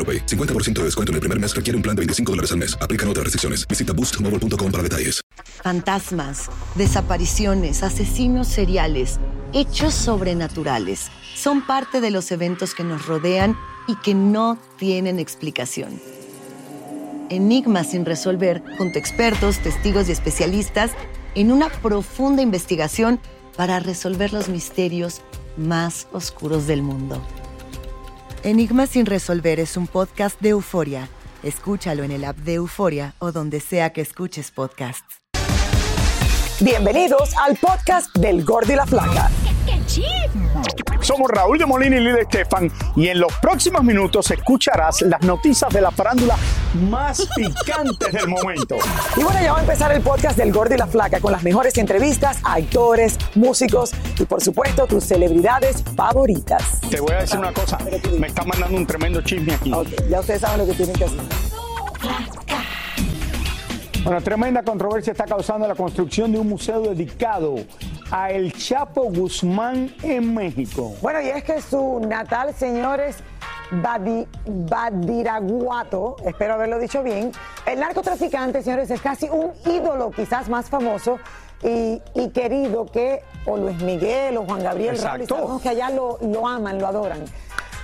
AroPay. 50% de descuento en el primer mes requiere un plan de 25 dólares al mes. Aplican otras restricciones. Visita boostmobile.com para detalles. Fantasmas, desapariciones, asesinos seriales, hechos sobrenaturales son parte de los eventos que nos rodean y que no tienen explicación. Enigmas sin resolver, junto a expertos, testigos y especialistas, en una profunda investigación para resolver los misterios más oscuros del mundo. Enigmas sin resolver es un podcast de euforia. Escúchalo en el app de Euforia o donde sea que escuches podcasts. Bienvenidos al podcast del Gordi y la Flaca. Somos Raúl de Molina y Lidia Estefan y en los próximos minutos escucharás las noticias de la farándula más picantes del momento. Y bueno, ya va a empezar el podcast del Gordi y la Flaca con las mejores entrevistas a actores, músicos y por supuesto tus celebridades favoritas. Te voy a decir una cosa, me está mandando un tremendo chisme aquí. Ya ustedes saben lo que tienen que hacer. Bueno, tremenda controversia está causando la construcción de un museo dedicado a El Chapo Guzmán en México. Bueno, y es que su natal, señores, Badi- Badiraguato, espero haberlo dicho bien, el narcotraficante, señores, es casi un ídolo, quizás más famoso y, y querido que o Luis Miguel o Juan Gabriel Raúl, que allá lo, lo aman, lo adoran.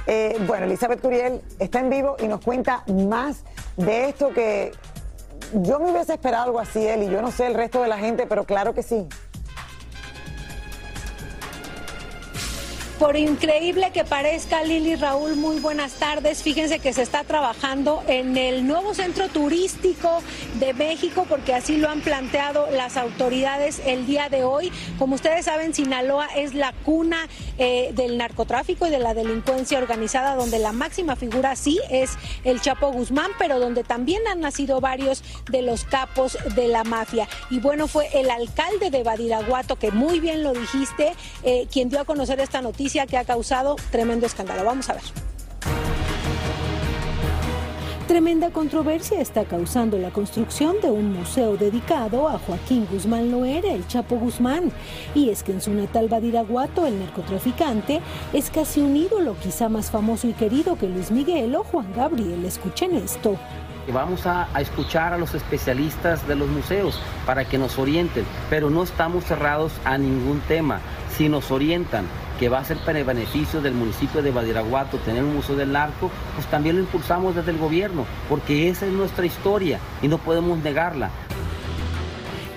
Eh, bueno, Elizabeth Curiel está en vivo y nos cuenta más de esto que yo me hubiese esperado algo así, él, y yo no sé el resto de la gente, pero claro que sí. Por increíble que parezca, Lili Raúl, muy buenas tardes. Fíjense que se está trabajando en el nuevo centro turístico de México, porque así lo han planteado las autoridades el día de hoy. Como ustedes saben, Sinaloa es la cuna eh, del narcotráfico y de la delincuencia organizada, donde la máxima figura sí es el Chapo Guzmán, pero donde también han nacido varios de los capos de la mafia. Y bueno, fue el alcalde de Badiraguato, que muy bien lo dijiste, eh, quien dio a conocer esta noticia que ha causado tremendo escándalo. Vamos a ver. Tremenda controversia está causando la construcción de un museo dedicado a Joaquín Guzmán Loera, el Chapo Guzmán. Y es que en su natal Badiraguato, el narcotraficante es casi un ídolo, quizá más famoso y querido que Luis Miguel o Juan Gabriel. Escuchen esto. Vamos a, a escuchar a los especialistas de los museos para que nos orienten, pero no estamos cerrados a ningún tema. Si nos orientan que va a ser para el beneficio del municipio de Badiraguato tener un museo del narco, pues también lo impulsamos desde el gobierno, porque esa es nuestra historia y no podemos negarla.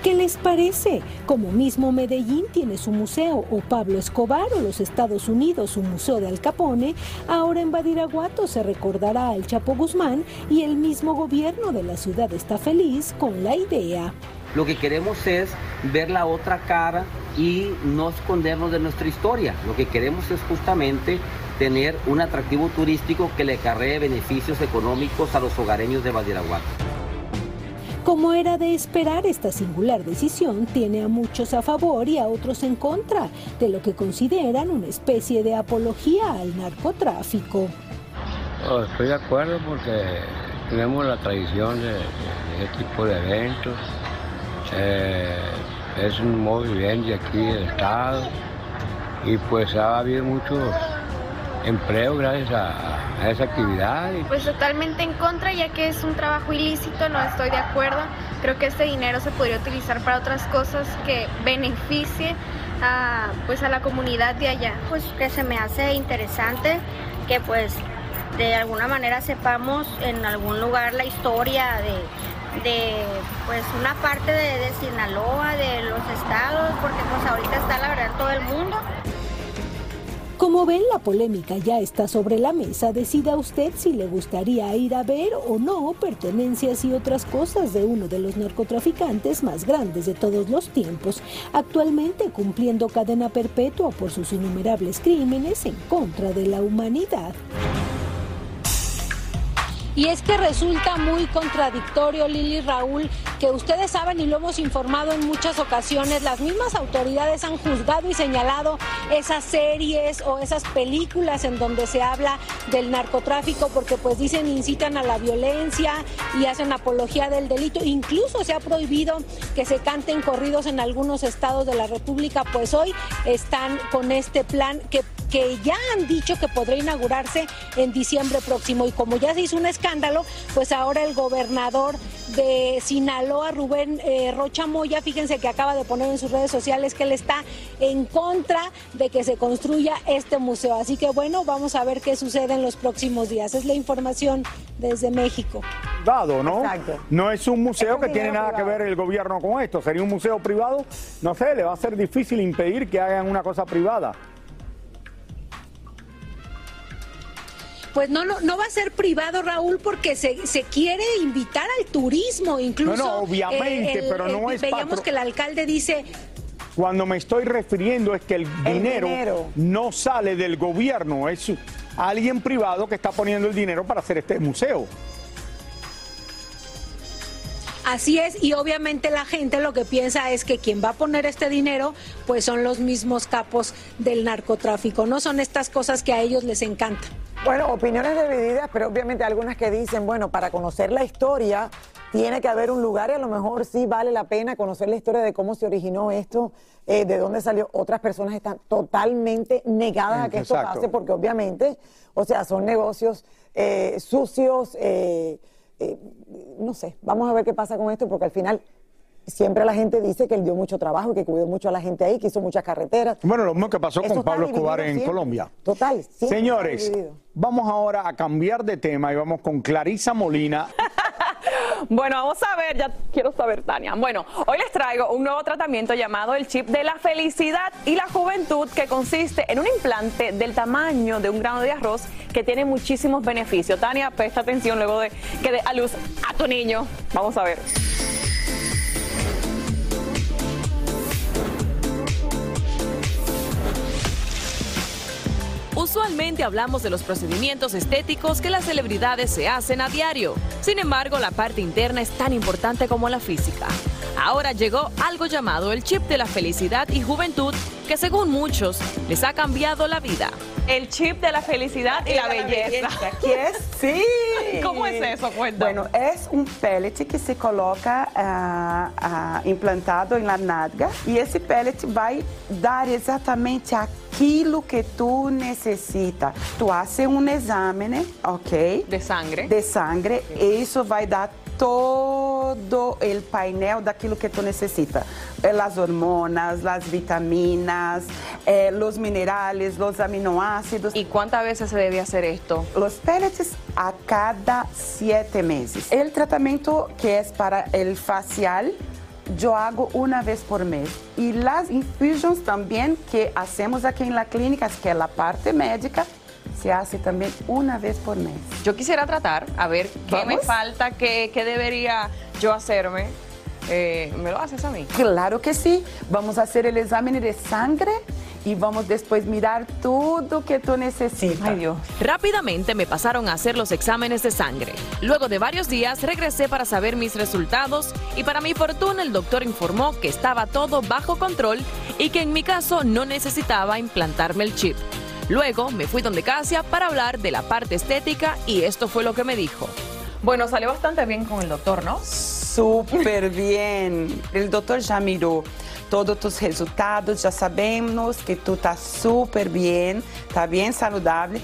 ¿Qué les parece? Como mismo Medellín tiene su museo, o Pablo Escobar o los Estados Unidos su museo de Al Capone, ahora en Badiraguato se recordará al Chapo Guzmán y el mismo gobierno de la ciudad está feliz con la idea. Lo que queremos es ver la otra cara y no escondernos de nuestra historia. Lo que queremos es justamente tener un atractivo turístico que le acarree beneficios económicos a los hogareños de Badiraguato. Como era de esperar, esta singular decisión tiene a muchos a favor y a otros en contra, de lo que consideran una especie de apología al narcotráfico. Oh, estoy de acuerdo porque tenemos la tradición de, de- de este tipo de eventos. Eh, es un modo vivendi aquí del Estado y pues ha habido muchos empleos gracias a, a esa actividad. y Pues totalmente en contra, ya que es un trabajo ilícito, no estoy de acuerdo. Creo que este dinero se podría utilizar para otras cosas que beneficie a, pues a la comunidad de allá. Pues que se me hace interesante que pues de alguna manera sepamos en algún lugar la historia de, de pues una parte de, de Sinaloa, de los estados, porque pues ahorita está la verdad en todo el mundo. Como ven, la polémica ya está sobre la mesa. Decida usted si le gustaría ir a ver o no pertenencias y otras cosas de uno de los narcotraficantes más grandes de todos los tiempos, actualmente cumpliendo cadena perpetua por sus innumerables crímenes en contra de la humanidad. Y es que resulta muy contradictorio, Lili Raúl, que ustedes saben y lo hemos informado en muchas ocasiones, las mismas autoridades han juzgado y señalado esas series o esas películas en donde se habla del narcotráfico porque pues dicen incitan a la violencia y hacen apología del delito. Incluso se ha prohibido que se canten corridos en algunos estados de la República, pues hoy están con este plan que que ya han dicho que podrá inaugurarse en diciembre próximo. Y como ya se hizo un escándalo, pues ahora el gobernador de Sinaloa, Rubén eh, Rocha Moya, fíjense que acaba de poner en sus redes sociales que él está en contra de que se construya este museo. Así que bueno, vamos a ver qué sucede en los próximos días. Es la información desde México. Dado, ¿no? Exacto. No es un museo Es que tiene nada que ver el gobierno con esto. Sería un museo privado. No sé, le va a ser difícil impedir que hagan una cosa privada. Pues no, no, no va a ser privado, Raúl, porque se, se quiere invitar al turismo, incluso. No, no, obviamente, pero no es Veíamos patro- que el alcalde dice, Cuando me estoy refiriendo es que el, dinero, dinero. no sale del gobierno, es alguien privado que está poniendo el dinero para hacer este museo. Así es, y obviamente la gente lo que piensa es que quien va a poner este dinero, pues son los mismos capos del narcotráfico, no son estas cosas que a ellos les encantan. Bueno, opiniones divididas, pero obviamente algunas que dicen, bueno, para conocer la historia tiene que haber un lugar y a lo mejor sí vale la pena conocer la historia de cómo se originó esto, eh, de dónde salió. Otras personas están totalmente negadas a que esto pase porque obviamente, o sea, son negocios eh, sucios, eh, eh, no sé, vamos a ver qué pasa con esto porque al final siempre la gente dice que él dio mucho trabajo, que cuidó mucho a la gente ahí, que hizo muchas carreteras. Bueno, lo mismo que pasó Eso con Pablo Escobar en siempre. Colombia. Total. Señores, vamos ahora a cambiar de tema y vamos con Clarisa Molina. Bueno, vamos a ver, ya quiero saber, Tania. Bueno, hoy les traigo un nuevo tratamiento llamado el chip de la felicidad y la juventud, que consiste en un implante del tamaño de un grano de arroz que tiene muchísimos beneficios. Tania, presta atención luego de que dé a luz a tu niño. Vamos a ver. Usualmente hablamos de los procedimientos estéticos que las celebridades se hacen a diario. Sin embargo, la parte interna es tan importante como la física. Ahora llegó algo llamado el chip de la felicidad y juventud que según muchos les ha cambiado la vida. El chip de la felicidad y la belleza. ¿Qué es? Sí. ¿Cómo es eso? Cuéntame. Bueno, es un pellet que se coloca ah, ah, implantado en la nalga y ese pellet vai dar exatamente aquilo que tú necesitas. Tú haces un examen, ok? De sangre. De sangre e isso vai dar todo el painel daquilo que tu necessita. Eh, Las hormonas, las vitaminas, eh, los minerales, los aminoácidos. ¿Y cuántas veces se debe hacer esto? Los pellets a cada siete meses. El tratamiento que es para el facial, yo hago una vez por mes. Y las infusions también que hacemos aquí en la clínica, que es la parte médica, se hace también una vez por mes. Yo quisiera tratar, a ver qué me ¿Vamos? falta, qué, qué debería yo hacerme. Eh, ¿Me lo haces a mí? Claro que sí. Vamos a hacer el examen de sangre y vamos después mirar todo que tú necesitas. Ay, Dios. Rápidamente me pasaron a hacer los exámenes de sangre. Luego de varios días regresé para saber mis resultados y para mi fortuna el doctor informó que estaba todo bajo control y que en mi caso no necesitaba implantarme el chip. Luego me fui donde Casia para hablar de la parte estética y esto fue lo que me dijo. Bueno, salió bastante bien con el doctor, ¿no? Súper bien. El doctor ya miró todos tus resultados, ya sabemos que tú estás súper bien, está bien saludable.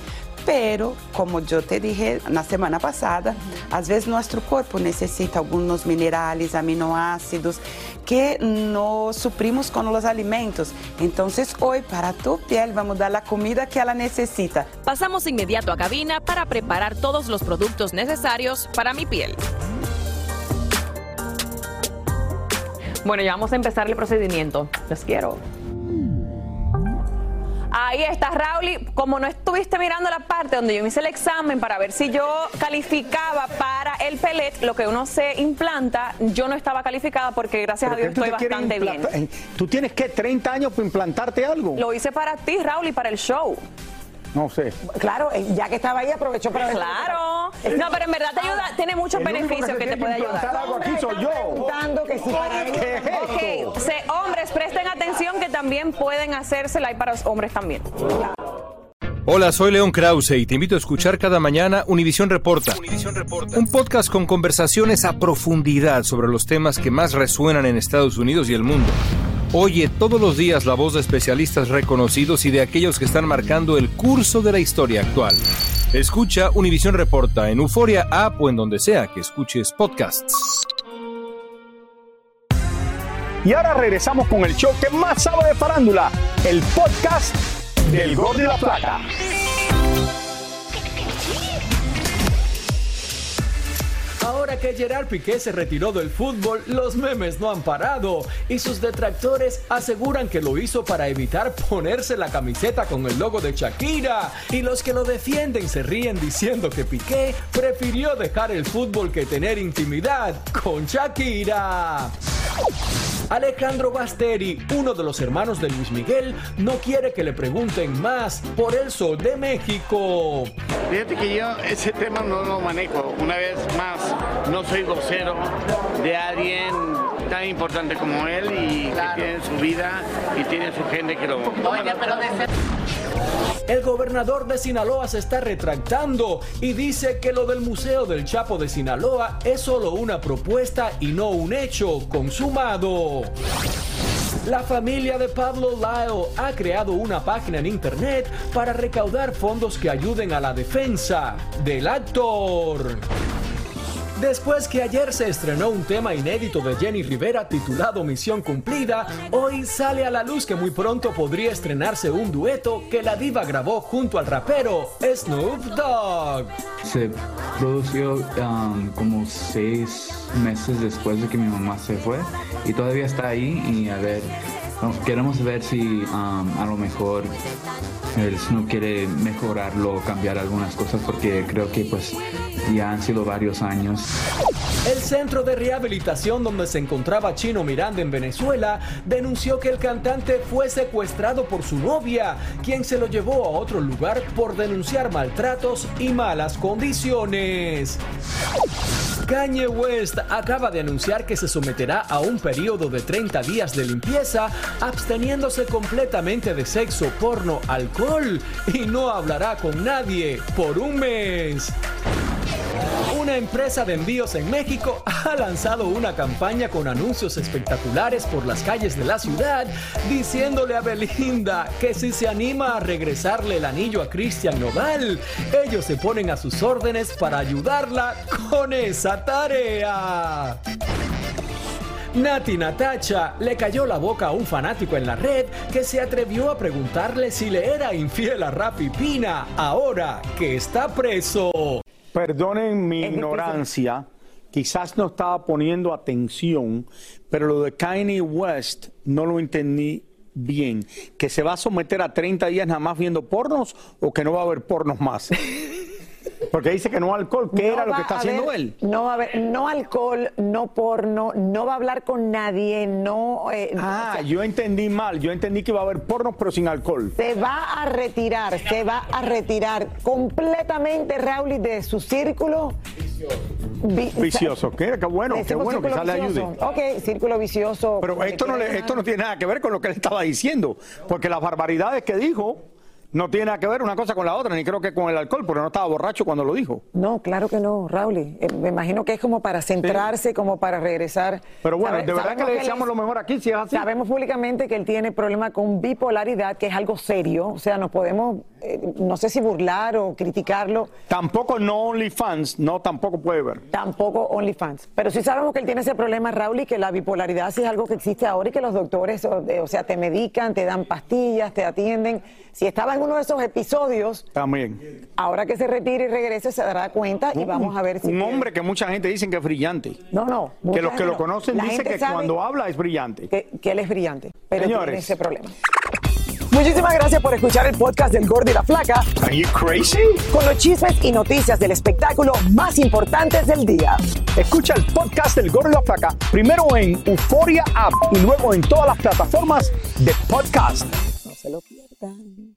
Pero, como yo te dije la semana pasada, a veces nuestro cuerpo necesita algunos minerales, aminoácidos que no suprimos con los alimentos. Entonces, hoy para tu piel vamos a dar la comida que ella necesita. Pasamos inmediato a cabina para preparar todos los productos necesarios para mi piel. Bueno, ya vamos a empezar el procedimiento. Les quiero. Ahí está, Raúl. y Como no estuviste mirando la parte donde yo me hice el examen para ver si yo calificaba para el pelet, lo que uno se implanta, yo no estaba calificada porque gracias a ¿Pero Dios qué estoy bastante bien. Eh, ¿Tú tienes que 30 años para implantarte algo? Lo hice para ti, Raúl, y para el show. No sé. Claro, eh, ya que estaba ahí, aprovechó para. Claro. No, pero en verdad te ayuda, tiene muchos El beneficios que te puede ayudar. algo aquí soy yo. Preguntando que si para. Ok, se- hombres, presten atención que también pueden hacérsela y para los hombres también. Hola, soy León Krause y te invito a escuchar cada mañana Univisión Reporta. Un podcast con conversaciones a profundidad sobre los temas que más resuenan en Estados Unidos y el mundo. Oye todos los días la voz de especialistas reconocidos y de aquellos que están marcando el curso de la historia actual. Escucha Univisión Reporta en Euforia App o en donde sea que escuches podcasts. Y ahora regresamos con el show que más sabe de farándula, el podcast del Gol de la Plata. Ahora que Gerard Piqué se retiró del fútbol, los memes no han parado y sus detractores aseguran que lo hizo para evitar ponerse la camiseta con el logo de Shakira y los que lo defienden se ríen diciendo que Piqué prefirió dejar el fútbol que tener intimidad con Shakira. Alejandro Basteri, uno de los hermanos de Luis Miguel, no quiere que le pregunten más por el Sol de México. Fíjate que yo ese tema no lo manejo. Una vez más, no soy vocero de alguien tan importante como él y que tiene su vida y tiene su gente que lo... El gobernador de Sinaloa se está retractando y dice que lo del Museo del Chapo de Sinaloa es solo una propuesta y no un hecho consumado. La familia de Pablo Lyle ha creado una página en internet para recaudar fondos que ayuden a la defensa del actor. Después que ayer se estrenó un tema inédito de Jenny Rivera titulado Misión Cumplida, hoy sale a la luz que muy pronto podría estrenarse un dueto que la diva grabó junto al rapero Snoop Dogg. Se produció um, como seis meses después de que mi mamá se fue y todavía está ahí y a ver, queremos ver si um, a lo mejor el Snoop quiere mejorarlo, cambiar algunas cosas porque creo que pues ya han sido varios años. El centro de rehabilitación donde se encontraba Chino Miranda en Venezuela denunció que el cantante fue secuestrado por su novia, quien se lo llevó a otro lugar por denunciar maltratos y malas condiciones. Kanye West acaba de anunciar que se someterá a un periodo de 30 días de limpieza, absteniéndose completamente de sexo, porno, alcohol y no hablará con nadie por un mes. Una empresa de envíos en México ha lanzado una campaña con anuncios espectaculares por las calles de la ciudad, diciéndole a Belinda que si se anima a regresarle el anillo a Cristian Nodal, ellos se ponen a sus órdenes para ayudarla con esa tarea. Nati Natacha le cayó la boca a un fanático en la red que se atrevió a preguntarle si le era infiel a Rafi Pina ahora que está preso. Perdonen mi ignorancia, quizás no estaba poniendo atención, pero lo de Kanye West no lo entendí bien. ¿Que se va a someter a 30 días nada más viendo pornos o que no va a haber pornos más? Porque dice que no alcohol, ¿qué No era lo que está haciendo él? No va a haber, no alcohol, no porno, no va a hablar con nadie, no. eh, Ah, yo entendí mal, yo entendí que iba a haber pornos pero sin alcohol. Se va a retirar, se va a retirar completamente Raúl de su círculo vi- Vicioso, qué, qué bueno, qué bueno que sale ayude. vicioso. Ok, círculo vicioso. Pero esto no, le- esto no tiene nada que ver con lo que él estaba diciendo, porque las barbaridades que dijo no tiene nada que ver una cosa con la otra, ni creo que con el alcohol, porque no estaba borracho cuando lo dijo. No, claro que no, Raúl. Eh, me imagino que es como para centrarse, como para regresar. Pero bueno, Sabe- de verdad que le deseamos es- lo mejor aquí, si es así. Sabemos públicamente que él tiene problema con bipolaridad, que es algo serio. O sea, nos podemos, eh, no sé si burlar o criticarlo. Tampoco no OnlyFans, no tampoco puede ver. Tampoco OnlyFans. Pero sí sabemos que él tiene ese problema, Raúl, y que la bipolaridad sí es algo que existe ahora y que los doctores, o, eh, o sea, te medican, te dan pastillas, te atienden. Si estaba en uno de esos episodios, También. ahora que se retire y regrese, se dará cuenta y vamos a ver si. Un tiene- hombre que mucha gente dice que es brillante. No, no. Que los que lo no. conocen dicen que cuando habla es brillante. Que, que él es brillante, pero Señores. tiene ese problema. Muchísimas gracias por escuchar el podcast del Gordo y la Flaca. Are you crazy? Con los chismes y noticias del espectáculo más importantes del día. Escucha el podcast del Gordo y la Flaca primero en Euforia App y luego en todas las plataformas de podcast. No se lo pierdan.